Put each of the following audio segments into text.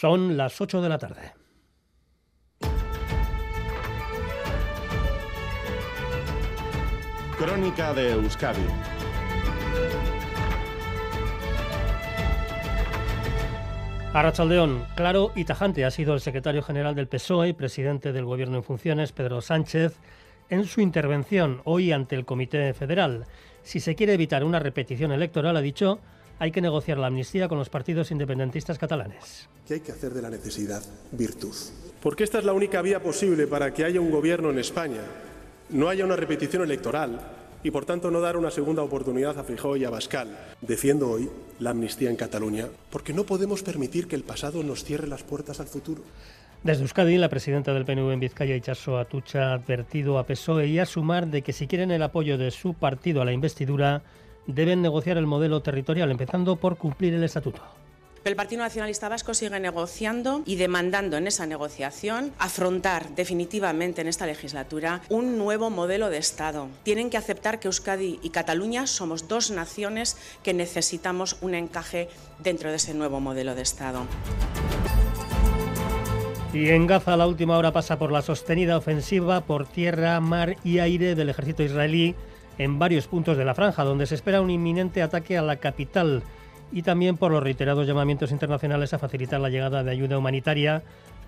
Son las 8 de la tarde. Crónica de Euskadi. Arrachaldeón, claro y tajante ha sido el secretario general del PSOE y presidente del Gobierno en funciones, Pedro Sánchez, en su intervención hoy ante el Comité Federal. Si se quiere evitar una repetición electoral, ha dicho, hay que negociar la amnistía con los partidos independentistas catalanes. Que hay que hacer de la necesidad virtud. Porque esta es la única vía posible para que haya un gobierno en España, no haya una repetición electoral y por tanto no dar una segunda oportunidad a Fijó y a Bascal. Defiendo hoy la amnistía en Cataluña porque no podemos permitir que el pasado nos cierre las puertas al futuro. Desde Euskadi, la presidenta del PNV en Vizcaya, Ichaso Atucha, ha advertido a PSOE y a Sumar de que si quieren el apoyo de su partido a la investidura, deben negociar el modelo territorial, empezando por cumplir el estatuto. El Partido Nacionalista Vasco sigue negociando y demandando en esa negociación afrontar definitivamente en esta legislatura un nuevo modelo de Estado. Tienen que aceptar que Euskadi y Cataluña somos dos naciones que necesitamos un encaje dentro de ese nuevo modelo de Estado. Y en Gaza la última hora pasa por la sostenida ofensiva por tierra, mar y aire del ejército israelí en varios puntos de la franja, donde se espera un inminente ataque a la capital y también por los reiterados llamamientos internacionales a facilitar la llegada de ayuda humanitaria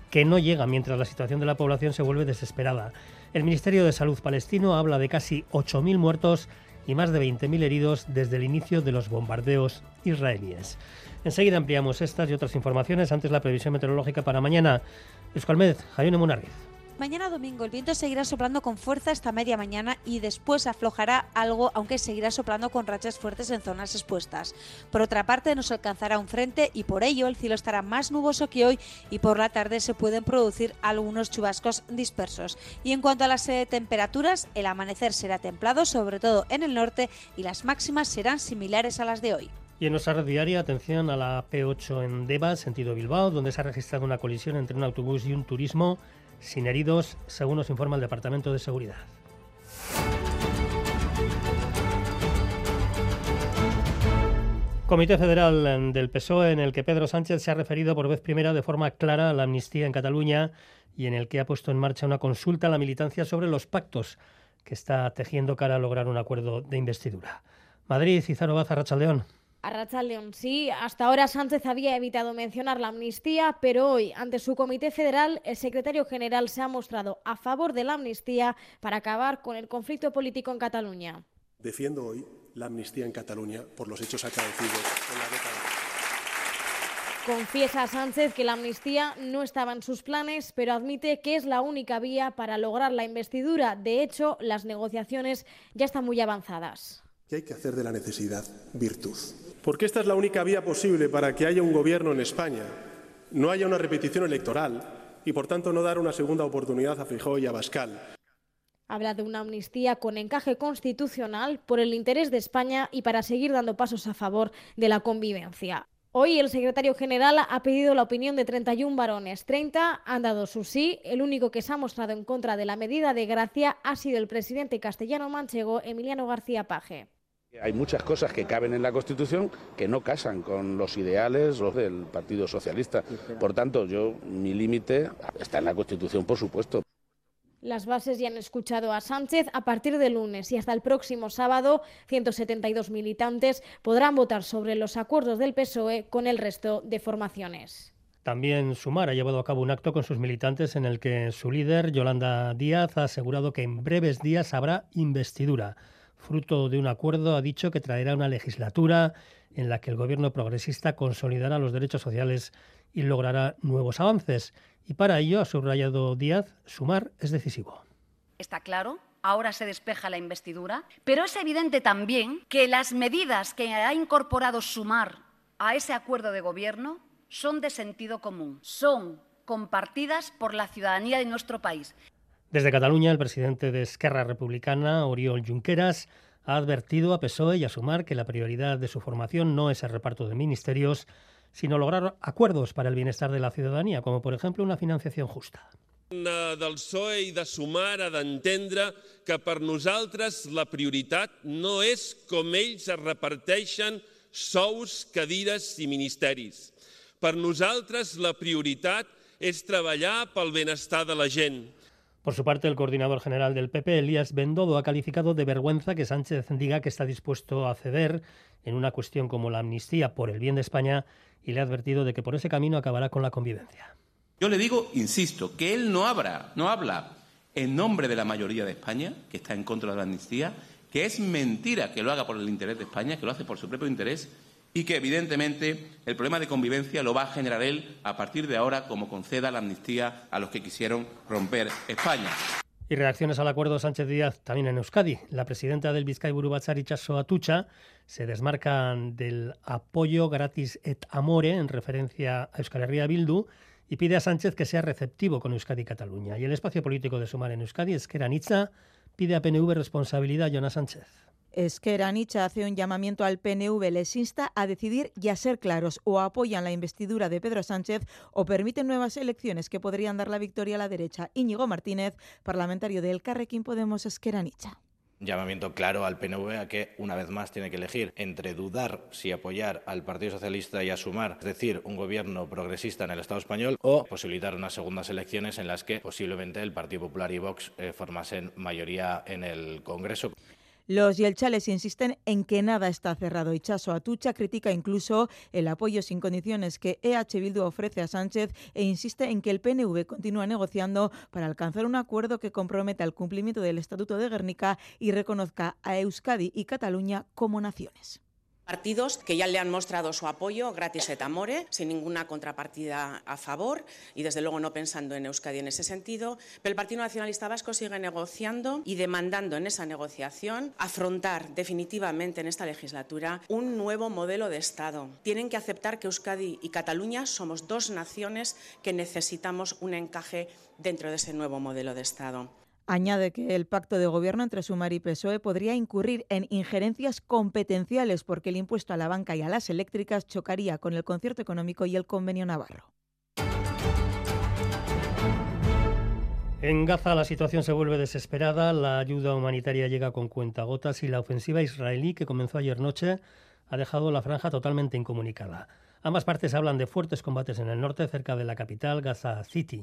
que no llega mientras la situación de la población se vuelve desesperada. El Ministerio de Salud palestino habla de casi 8.000 muertos y más de 20.000 heridos desde el inicio de los bombardeos israelíes. Enseguida ampliamos estas y otras informaciones. Antes la previsión meteorológica para mañana. Escolmed, Jayone Munarriz. Mañana domingo el viento seguirá soplando con fuerza esta media mañana y después aflojará algo, aunque seguirá soplando con rachas fuertes en zonas expuestas. Por otra parte, nos alcanzará un frente y por ello el cielo estará más nuboso que hoy y por la tarde se pueden producir algunos chubascos dispersos. Y en cuanto a las eh, temperaturas, el amanecer será templado, sobre todo en el norte, y las máximas serán similares a las de hoy. Y en nuestra red diaria, atención a la P8 en Deva, sentido Bilbao, donde se ha registrado una colisión entre un autobús y un turismo sin heridos, según nos informa el Departamento de Seguridad. Comité Federal del PSOE en el que Pedro Sánchez se ha referido por vez primera de forma clara a la amnistía en Cataluña y en el que ha puesto en marcha una consulta a la militancia sobre los pactos que está tejiendo cara a lograr un acuerdo de investidura. Madrid, Izaro Baza, Rachaldeón. A León, sí, hasta ahora Sánchez había evitado mencionar la amnistía, pero hoy, ante su comité federal, el secretario general se ha mostrado a favor de la amnistía para acabar con el conflicto político en Cataluña. Defiendo hoy la amnistía en Cataluña por los hechos acaecidos en la década. Confiesa Sánchez que la amnistía no estaba en sus planes, pero admite que es la única vía para lograr la investidura. De hecho, las negociaciones ya están muy avanzadas. Que hay que hacer de la necesidad virtud porque esta es la única vía posible para que haya un gobierno en España, no haya una repetición electoral y, por tanto, no dar una segunda oportunidad a Fijó y a Bascal. Habla de una amnistía con encaje constitucional por el interés de España y para seguir dando pasos a favor de la convivencia. Hoy el secretario general ha pedido la opinión de 31 varones. 30 han dado su sí. El único que se ha mostrado en contra de la medida de gracia ha sido el presidente castellano manchego Emiliano García Paje. Hay muchas cosas que caben en la Constitución que no casan con los ideales los del Partido Socialista. Por tanto, yo mi límite está en la Constitución, por supuesto. Las bases ya han escuchado a Sánchez. A partir de lunes y hasta el próximo sábado, 172 militantes podrán votar sobre los acuerdos del PSOE con el resto de formaciones. También Sumar ha llevado a cabo un acto con sus militantes en el que su líder, Yolanda Díaz, ha asegurado que en breves días habrá investidura fruto de un acuerdo, ha dicho que traerá una legislatura en la que el gobierno progresista consolidará los derechos sociales y logrará nuevos avances. Y para ello, ha subrayado Díaz, sumar es decisivo. Está claro, ahora se despeja la investidura, pero es evidente también que las medidas que ha incorporado sumar a ese acuerdo de gobierno son de sentido común, son compartidas por la ciudadanía de nuestro país. Desde Cataluña, el presidente de Esquerra Republicana, Oriol Junqueras, ha advertido a PSOE y a Sumar que la prioridad de su formación no es el reparto de ministerios, sino lograr acuerdos para el bienestar de la ciudadanía, como por ejemplo una financiación justa. del PSOE i de Sumar ha d'entendre que per nosaltres la prioritat no és com ells es reparteixen sous, cadires i ministeris. Per nosaltres la prioritat és treballar pel benestar de la gent. Por su parte, el coordinador general del PP, Elías Bendodo, ha calificado de vergüenza que Sánchez diga que está dispuesto a ceder en una cuestión como la amnistía por el bien de España y le ha advertido de que por ese camino acabará con la convivencia. Yo le digo, insisto, que él no habla, no habla en nombre de la mayoría de España, que está en contra de la amnistía, que es mentira que lo haga por el interés de España, que lo hace por su propio interés y que, evidentemente, el problema de convivencia lo va a generar él a partir de ahora, como conceda la amnistía a los que quisieron romper España. Y reacciones al acuerdo Sánchez Díaz también en Euskadi. La presidenta del Vizcay Burubatzar, Chaso Atucha, se desmarca del apoyo gratis et amore en referencia a Euskal Herria Bildu y pide a Sánchez que sea receptivo con Euskadi y Cataluña. Y el espacio político de Sumar en Euskadi, Esquera Nitza, pide a PNV responsabilidad a Jonas Sánchez. Esquera Nicha hace un llamamiento al PNV, les insta a decidir y a ser claros, o apoyan la investidura de Pedro Sánchez o permiten nuevas elecciones que podrían dar la victoria a la derecha. Íñigo Martínez, parlamentario del Carrequín Podemos Esquera Nicha llamamiento claro al PNV a que, una vez más, tiene que elegir entre dudar si apoyar al Partido Socialista y a sumar, es decir, un gobierno progresista en el Estado español, o posibilitar unas segundas elecciones en las que posiblemente el Partido Popular y Vox eh, formasen mayoría en el Congreso. Los yelchales insisten en que nada está cerrado. Chaso Atucha critica incluso el apoyo sin condiciones que EH Bildu ofrece a Sánchez e insiste en que el PNV continúa negociando para alcanzar un acuerdo que comprometa el cumplimiento del Estatuto de Guernica y reconozca a Euskadi y Cataluña como naciones. Partidos que ya le han mostrado su apoyo gratis et amore, sin ninguna contrapartida a favor y desde luego no pensando en Euskadi en ese sentido. Pero el Partido Nacionalista Vasco sigue negociando y demandando en esa negociación afrontar definitivamente en esta legislatura un nuevo modelo de Estado. Tienen que aceptar que Euskadi y Cataluña somos dos naciones que necesitamos un encaje dentro de ese nuevo modelo de Estado. Añade que el pacto de gobierno entre Sumar y PSOE podría incurrir en injerencias competenciales porque el impuesto a la banca y a las eléctricas chocaría con el concierto económico y el convenio navarro. En Gaza la situación se vuelve desesperada, la ayuda humanitaria llega con cuentagotas y la ofensiva israelí que comenzó ayer noche ha dejado la franja totalmente incomunicada. Ambas partes hablan de fuertes combates en el norte, cerca de la capital, Gaza City.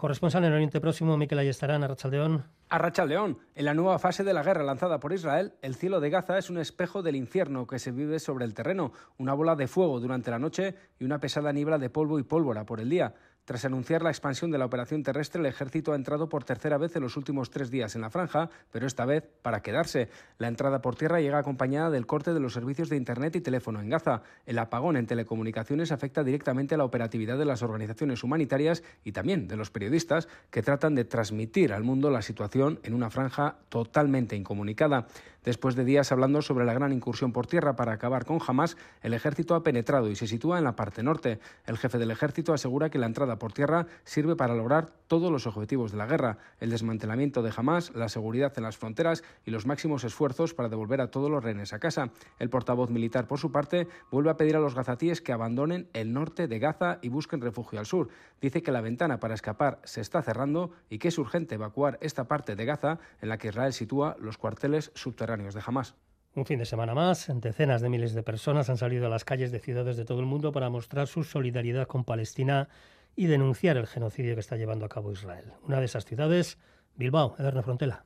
Corresponsal en Oriente Próximo, Miquel Ayestarán, Arrachaldeón. Arrachaldeón. En la nueva fase de la guerra lanzada por Israel, el cielo de Gaza es un espejo del infierno que se vive sobre el terreno, una bola de fuego durante la noche y una pesada niebla de polvo y pólvora por el día. Tras anunciar la expansión de la operación terrestre, el ejército ha entrado por tercera vez en los últimos tres días en la franja, pero esta vez para quedarse. La entrada por tierra llega acompañada del corte de los servicios de Internet y teléfono en Gaza. El apagón en telecomunicaciones afecta directamente a la operatividad de las organizaciones humanitarias y también de los periodistas que tratan de transmitir al mundo la situación en una franja totalmente incomunicada. Después de días hablando sobre la gran incursión por tierra para acabar con Hamas, el ejército ha penetrado y se sitúa en la parte norte. El jefe del ejército asegura que la entrada por tierra sirve para lograr todos los objetivos de la guerra, el desmantelamiento de Hamas, la seguridad en las fronteras y los máximos esfuerzos para devolver a todos los rehenes a casa. El portavoz militar, por su parte, vuelve a pedir a los gazatíes que abandonen el norte de Gaza y busquen refugio al sur. Dice que la ventana para escapar se está cerrando y que es urgente evacuar esta parte de Gaza en la que Israel sitúa los cuarteles subterráneos de Un fin de semana más, decenas de miles de personas han salido a las calles de ciudades de todo el mundo para mostrar su solidaridad con Palestina y denunciar el genocidio que está llevando a cabo Israel. Una de esas ciudades, Bilbao, Ederno Frontela.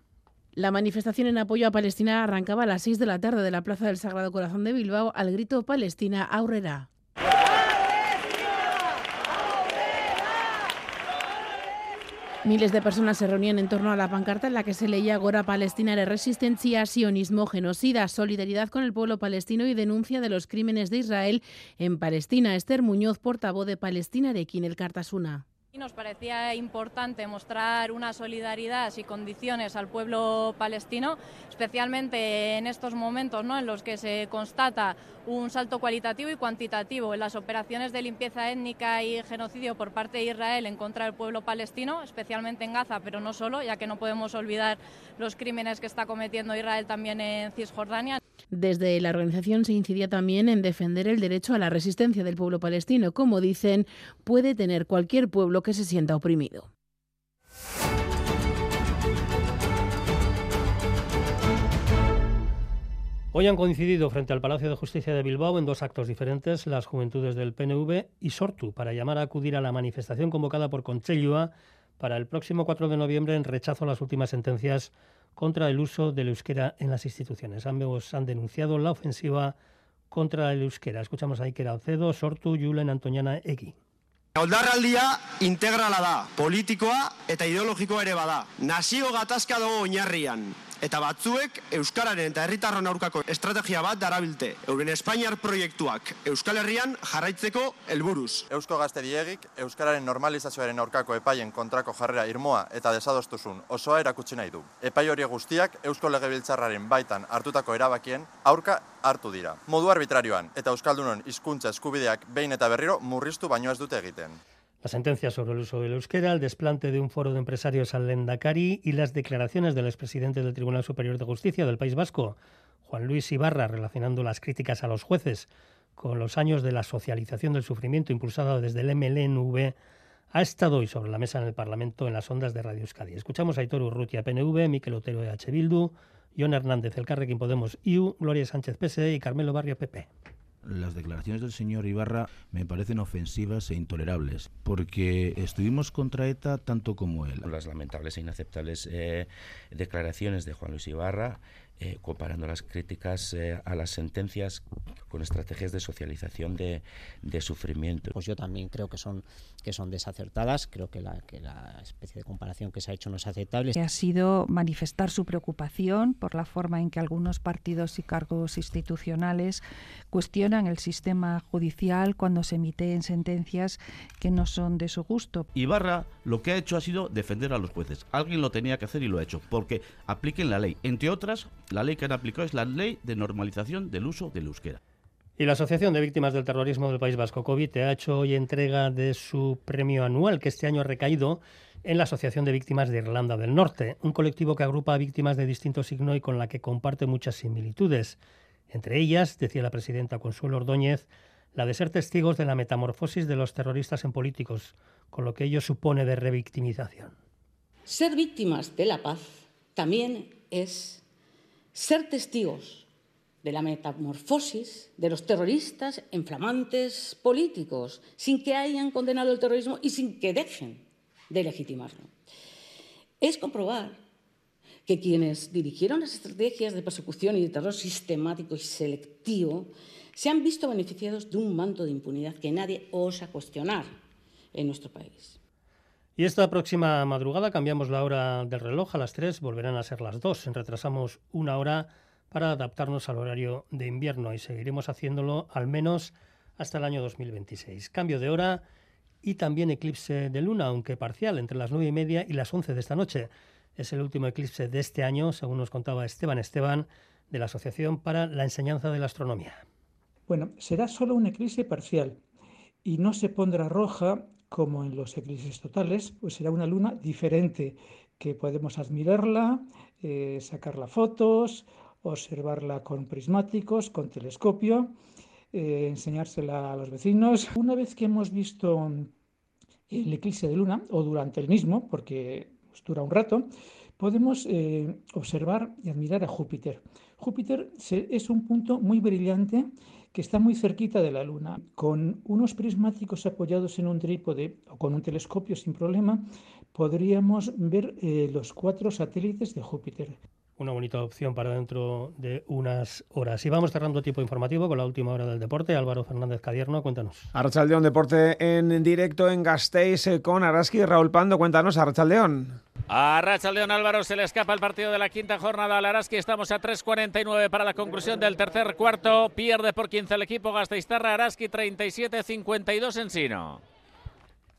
La manifestación en apoyo a Palestina arrancaba a las 6 de la tarde de la Plaza del Sagrado Corazón de Bilbao al grito Palestina Aurrera. Miles de personas se reunían en torno a la pancarta en la que se leía Gora Palestina de resistencia, sionismo, genocida, solidaridad con el pueblo palestino y denuncia de los crímenes de Israel en Palestina. Esther Muñoz, portavoz de Palestina de el Cartasuna. Nos parecía importante mostrar una solidaridad y condiciones al pueblo palestino, especialmente en estos momentos ¿no? en los que se constata un salto cualitativo y cuantitativo en las operaciones de limpieza étnica y genocidio por parte de Israel en contra del pueblo palestino, especialmente en Gaza, pero no solo, ya que no podemos olvidar los crímenes que está cometiendo Israel también en Cisjordania. Desde la organización se incidía también en defender el derecho a la resistencia del pueblo palestino. Como dicen, puede tener cualquier pueblo que se sienta oprimido. Hoy han coincidido frente al Palacio de Justicia de Bilbao en dos actos diferentes las juventudes del PNV y Sortu para llamar a acudir a la manifestación convocada por Conchellua para el próximo 4 de noviembre en rechazo a las últimas sentencias contra el uso del euskera en las instituciones. Ambos han denunciado la ofensiva contra el euskera. Escuchamos a Iker Alcedo, Sortu, Julen Antoñana Egi. Oldarraldia integrala da, politikoa eta ideologikoa ere bada. Nazio gatazka dago oinarrian. Eta batzuek Euskararen eta herritarron aurkako estrategia bat darabilte. Euren Espainiar proiektuak Euskal Herrian jarraitzeko helburuz. Eusko Gazteriegik Euskararen normalizazioaren aurkako epaien kontrako jarrera irmoa eta desadostuzun osoa erakutsi nahi du. Epai hori guztiak Eusko Legebiltzarraren baitan hartutako erabakien aurka hartu dira. Modu arbitrarioan eta Euskaldunon hizkuntza eskubideak behin eta berriro murriztu baino ez dute egiten. La sentencia sobre el uso del euskera, el desplante de un foro de empresarios al Lendakari y las declaraciones del expresidente del Tribunal Superior de Justicia del País Vasco, Juan Luis Ibarra, relacionando las críticas a los jueces con los años de la socialización del sufrimiento impulsada desde el MLNV, ha estado hoy sobre la mesa en el Parlamento en las ondas de Radio Euskadi. Escuchamos a Aitor Urrutia, PNV, Miquel Otero, EH Bildu, John Hernández, el Carrequín Podemos, IU, Gloria Sánchez, PSE y Carmelo Barrio, PP las declaraciones del señor Ibarra me parecen ofensivas e intolerables, porque estuvimos contra ETA tanto como él. Las lamentables e inaceptables eh, declaraciones de Juan Luis Ibarra eh, comparando las críticas eh, a las sentencias con estrategias de socialización de, de, sufrimiento. Pues yo también creo que son, que son desacertadas, creo que la, que la especie de comparación que se ha hecho no es aceptable. Ha sido manifestar su preocupación por la forma en que algunos partidos y cargos institucionales cuestionan el sistema judicial cuando se emiten sentencias que no son de su gusto. Ibarra lo que ha hecho ha sido defender a los jueces. Alguien lo tenía que hacer y lo ha hecho, porque apliquen la ley. Entre otras, la ley que han aplicado es la ley de normalización del uso del euskera. Y la Asociación de Víctimas del Terrorismo del País Vasco, COVID, ha hecho hoy entrega de su premio anual, que este año ha recaído en la Asociación de Víctimas de Irlanda del Norte, un colectivo que agrupa a víctimas de distinto signo y con la que comparte muchas similitudes. Entre ellas, decía la presidenta Consuelo Ordóñez, la de ser testigos de la metamorfosis de los terroristas en políticos, con lo que ello supone de revictimización. Ser víctimas de la paz también es ser testigos de la metamorfosis de los terroristas en flamantes políticos, sin que hayan condenado el terrorismo y sin que dejen de legitimarlo. Es comprobar que quienes dirigieron las estrategias de persecución y de terror sistemático y selectivo se han visto beneficiados de un manto de impunidad que nadie osa cuestionar en nuestro país. Y esta próxima madrugada cambiamos la hora del reloj a las 3, volverán a ser las 2. Retrasamos una hora para adaptarnos al horario de invierno y seguiremos haciéndolo al menos hasta el año 2026. Cambio de hora y también eclipse de luna, aunque parcial, entre las 9 y media y las 11 de esta noche. Es el último eclipse de este año, según nos contaba Esteban Esteban, de la Asociación para la Enseñanza de la Astronomía. Bueno, será solo un eclipse parcial y no se pondrá roja como en los eclipses totales, pues será una luna diferente que podemos admirarla, eh, sacarla fotos, observarla con prismáticos, con telescopio, eh, enseñársela a los vecinos. Una vez que hemos visto el eclipse de luna, o durante el mismo, porque pues, dura un rato, podemos eh, observar y admirar a Júpiter. Júpiter es un punto muy brillante que está muy cerquita de la Luna. Con unos prismáticos apoyados en un trípode o con un telescopio sin problema, podríamos ver eh, los cuatro satélites de Júpiter. Una bonita opción para dentro de unas horas. Y vamos cerrando tipo informativo con la última hora del deporte. Álvaro Fernández Cadierno, cuéntanos. Arrachaldeón Deporte en directo en Gasteiz eh, con Araski y Raúl Pando. Cuéntanos, Arrachaldeón. A León Álvaro se le escapa el partido de la quinta jornada al Araski. Estamos a 3.49 para la conclusión del tercer cuarto. Pierde por 15 el equipo Gasteiztarra. Araski 37-52 en Sino.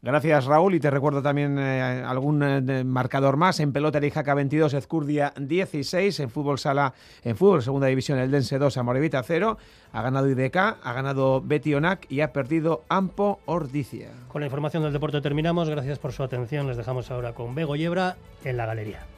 Gracias Raúl y te recuerdo también eh, algún eh, marcador más en pelota Rijaca 22 Ezcurdia 16 en fútbol sala en fútbol segunda división el Dense 2 Amorevita 0 ha ganado IDK ha ganado Betionac y ha perdido Ampo Ordicia. Con la información del deporte terminamos gracias por su atención les dejamos ahora con Bego Yebra en la galería.